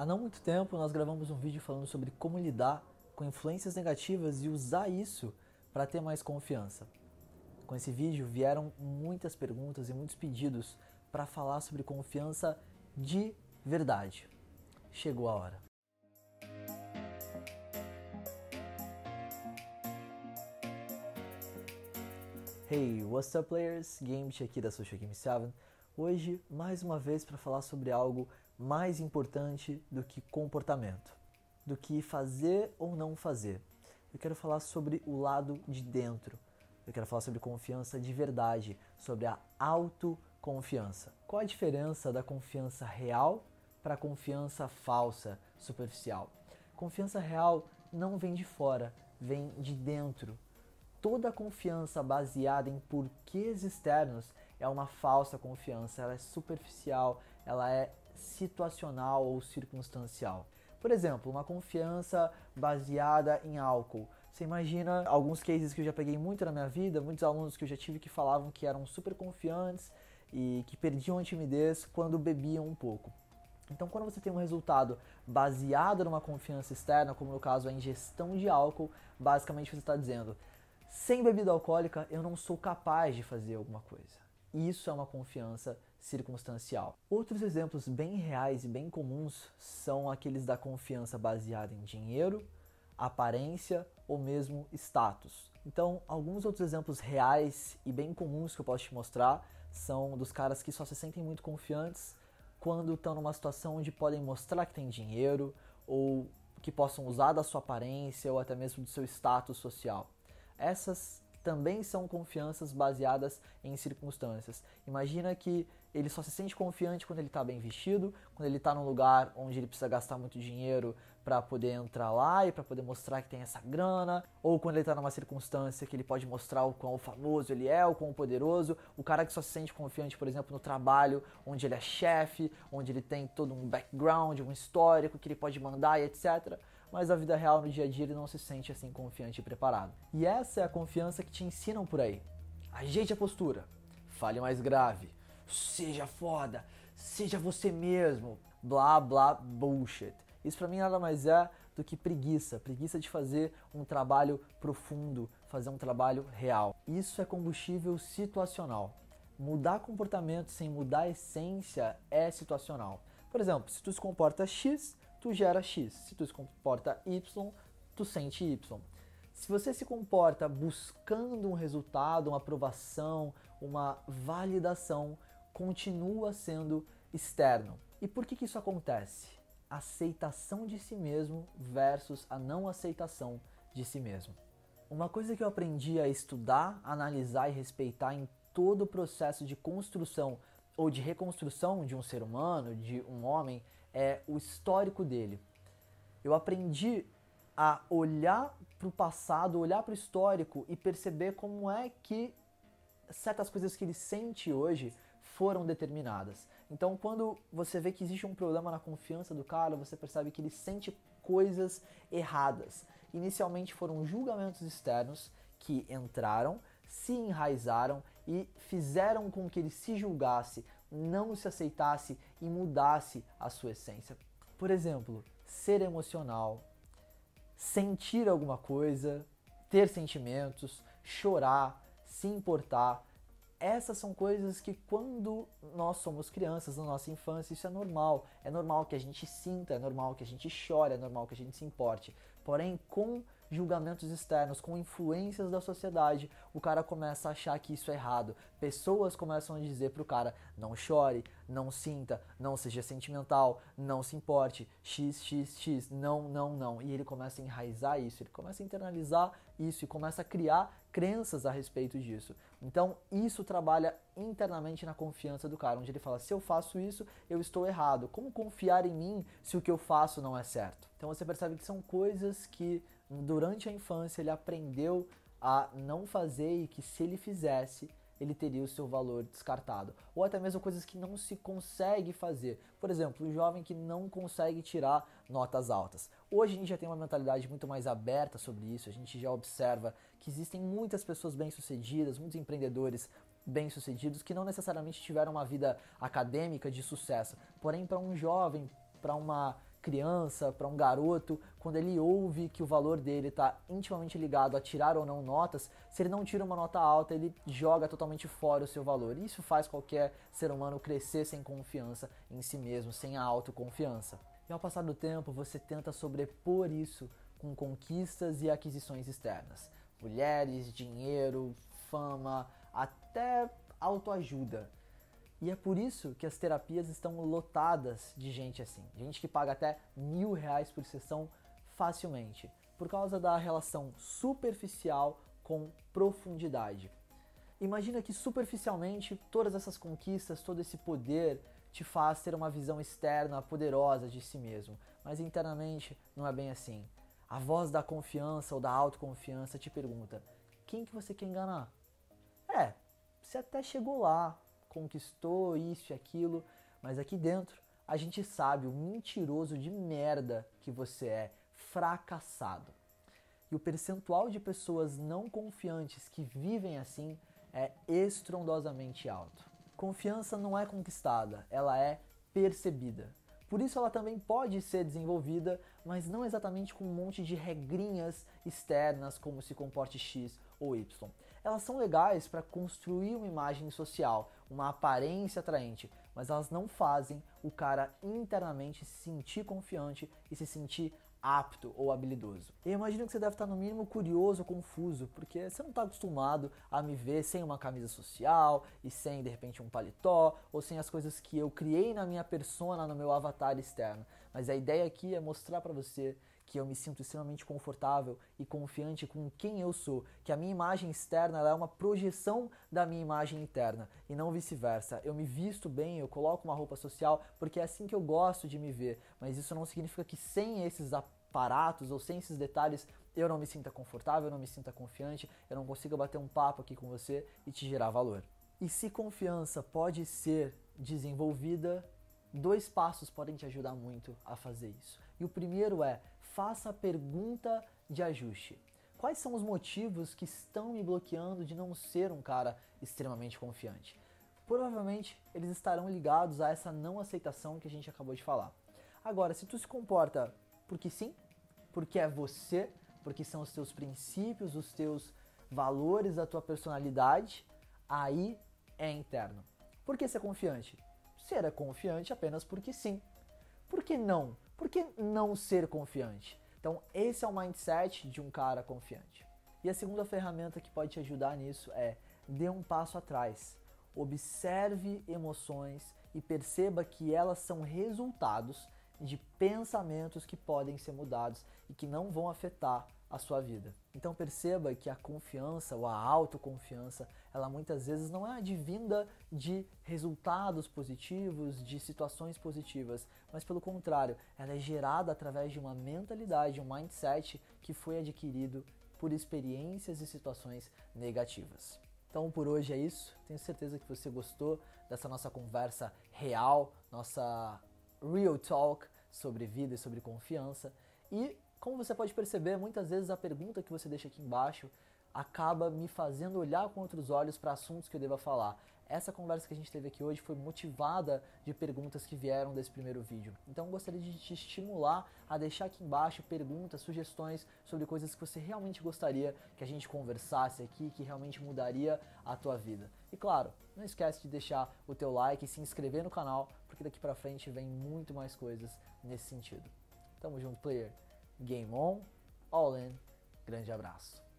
Há não muito tempo nós gravamos um vídeo falando sobre como lidar com influências negativas e usar isso para ter mais confiança. Com esse vídeo vieram muitas perguntas e muitos pedidos para falar sobre confiança de verdade. Chegou a hora. Hey, what's up players? Gamebit aqui da Social Game 7. Hoje, mais uma vez para falar sobre algo mais importante do que comportamento, do que fazer ou não fazer. Eu quero falar sobre o lado de dentro. Eu quero falar sobre confiança de verdade, sobre a autoconfiança. Qual a diferença da confiança real para a confiança falsa, superficial? Confiança real não vem de fora, vem de dentro. Toda confiança baseada em porquês externos é uma falsa confiança, ela é superficial, ela é situacional ou circunstancial. Por exemplo, uma confiança baseada em álcool. Você imagina alguns cases que eu já peguei muito na minha vida, muitos alunos que eu já tive que falavam que eram super confiantes e que perdiam a timidez quando bebiam um pouco. Então, quando você tem um resultado baseado numa confiança externa, como no caso a ingestão de álcool, basicamente você está dizendo: sem bebida alcoólica eu não sou capaz de fazer alguma coisa. Isso é uma confiança circunstancial. Outros exemplos bem reais e bem comuns são aqueles da confiança baseada em dinheiro, aparência ou mesmo status. Então, alguns outros exemplos reais e bem comuns que eu posso te mostrar são dos caras que só se sentem muito confiantes quando estão numa situação onde podem mostrar que tem dinheiro ou que possam usar da sua aparência ou até mesmo do seu status social. Essas também são confianças baseadas em circunstâncias. Imagina que ele só se sente confiante quando ele está bem vestido, quando ele está num lugar onde ele precisa gastar muito dinheiro para poder entrar lá e para poder mostrar que tem essa grana, ou quando ele está numa circunstância que ele pode mostrar o quão famoso ele é, o quão poderoso. O cara que só se sente confiante, por exemplo, no trabalho, onde ele é chefe, onde ele tem todo um background, um histórico que ele pode mandar e etc mas na vida real, no dia a dia, ele não se sente assim confiante e preparado. E essa é a confiança que te ensinam por aí. Ajeite a postura, fale mais grave, seja foda, seja você mesmo, blá blá bullshit. Isso para mim nada mais é do que preguiça, preguiça de fazer um trabalho profundo, fazer um trabalho real. Isso é combustível situacional. Mudar comportamento sem mudar a essência é situacional. Por exemplo, se tu se comporta X, tu gera X. Se tu se comporta Y, tu sente Y. Se você se comporta buscando um resultado, uma aprovação, uma validação, continua sendo externo. E por que, que isso acontece? Aceitação de si mesmo versus a não aceitação de si mesmo. Uma coisa que eu aprendi a estudar, analisar e respeitar em todo o processo de construção ou de reconstrução de um ser humano, de um homem, é o histórico dele. Eu aprendi a olhar para o passado, olhar para o histórico e perceber como é que certas coisas que ele sente hoje foram determinadas. Então, quando você vê que existe um problema na confiança do cara, você percebe que ele sente coisas erradas. Inicialmente foram julgamentos externos que entraram, se enraizaram e fizeram com que ele se julgasse, não se aceitasse e mudasse a sua essência. Por exemplo, ser emocional, sentir alguma coisa, ter sentimentos, chorar, se importar. Essas são coisas que quando nós somos crianças, na nossa infância, isso é normal. É normal que a gente sinta, é normal que a gente chore, é normal que a gente se importe. Porém, com julgamentos externos, com influências da sociedade, o cara começa a achar que isso é errado. Pessoas começam a dizer pro cara: não chore, não sinta, não seja sentimental, não se importe, x, x, x, não, não, não. E ele começa a enraizar isso, ele começa a internalizar isso e começa a criar crenças a respeito disso. Então, isso trabalha internamente na confiança do cara, onde ele fala: se eu faço isso, eu estou errado. Como confiar em mim se o que eu faço não é certo? Então, você percebe que são coisas que durante a infância ele aprendeu a não fazer e que se ele fizesse, ele teria o seu valor descartado. Ou até mesmo coisas que não se consegue fazer. Por exemplo, o jovem que não consegue tirar notas altas. Hoje a gente já tem uma mentalidade muito mais aberta sobre isso, a gente já observa que existem muitas pessoas bem-sucedidas, muitos empreendedores bem-sucedidos que não necessariamente tiveram uma vida acadêmica de sucesso. Porém, para um jovem, para uma criança, para um garoto, quando ele ouve que o valor dele está intimamente ligado a tirar ou não notas, se ele não tira uma nota alta, ele joga totalmente fora o seu valor. Isso faz qualquer ser humano crescer sem confiança em si mesmo, sem a autoconfiança. E ao passar do tempo, você tenta sobrepor isso com conquistas e aquisições externas. Mulheres, dinheiro, fama, até autoajuda. E é por isso que as terapias estão lotadas de gente assim. Gente que paga até mil reais por sessão facilmente. Por causa da relação superficial com profundidade. Imagina que superficialmente todas essas conquistas, todo esse poder te faz ter uma visão externa poderosa de si mesmo, mas internamente não é bem assim. A voz da confiança ou da autoconfiança te pergunta: quem que você quer enganar? É, você até chegou lá, conquistou isso e aquilo, mas aqui dentro a gente sabe o mentiroso de merda que você é, fracassado. E o percentual de pessoas não confiantes que vivem assim é estrondosamente alto. Confiança não é conquistada, ela é percebida. Por isso ela também pode ser desenvolvida, mas não exatamente com um monte de regrinhas externas como se comporte X ou Y. Elas são legais para construir uma imagem social, uma aparência atraente, mas elas não fazem o cara internamente se sentir confiante e se sentir apto ou habilidoso. Eu imagino que você deve estar no mínimo curioso, confuso, porque você não está acostumado a me ver sem uma camisa social e sem de repente um paletó ou sem as coisas que eu criei na minha persona, no meu avatar externo. Mas a ideia aqui é mostrar para você que eu me sinto extremamente confortável e confiante com quem eu sou, que a minha imagem externa é uma projeção da minha imagem interna e não vice-versa. Eu me visto bem, eu coloco uma roupa social porque é assim que eu gosto de me ver, mas isso não significa que sem esses aparatos ou sem esses detalhes eu não me sinta confortável, eu não me sinta confiante, eu não consiga bater um papo aqui com você e te gerar valor. E se confiança pode ser desenvolvida, dois passos podem te ajudar muito a fazer isso. E o primeiro é faça a pergunta de ajuste. Quais são os motivos que estão me bloqueando de não ser um cara extremamente confiante? Provavelmente eles estarão ligados a essa não aceitação que a gente acabou de falar. Agora, se tu se comporta porque sim, porque é você, porque são os teus princípios, os teus valores, a tua personalidade, aí é interno. Por que ser confiante? Ser é confiante apenas porque sim. Por que não? Por que não ser confiante? Então, esse é o mindset de um cara confiante. E a segunda ferramenta que pode te ajudar nisso é dê um passo atrás. Observe emoções e perceba que elas são resultados de pensamentos que podem ser mudados e que não vão afetar a sua vida. Então perceba que a confiança ou a autoconfiança, ela muitas vezes não é advinda de resultados positivos, de situações positivas, mas pelo contrário, ela é gerada através de uma mentalidade, um mindset que foi adquirido por experiências e situações negativas. Então por hoje é isso. Tenho certeza que você gostou dessa nossa conversa real, nossa real talk sobre vida e sobre confiança. E como você pode perceber, muitas vezes a pergunta que você deixa aqui embaixo acaba me fazendo olhar com outros olhos para assuntos que eu deva falar. Essa conversa que a gente teve aqui hoje foi motivada de perguntas que vieram desse primeiro vídeo. Então gostaria de te estimular a deixar aqui embaixo perguntas, sugestões sobre coisas que você realmente gostaria que a gente conversasse aqui, que realmente mudaria a tua vida. E claro, não esquece de deixar o teu like e se inscrever no canal, porque daqui para frente vem muito mais coisas nesse sentido. Tamo junto, player! Game on, all in, grande abraço.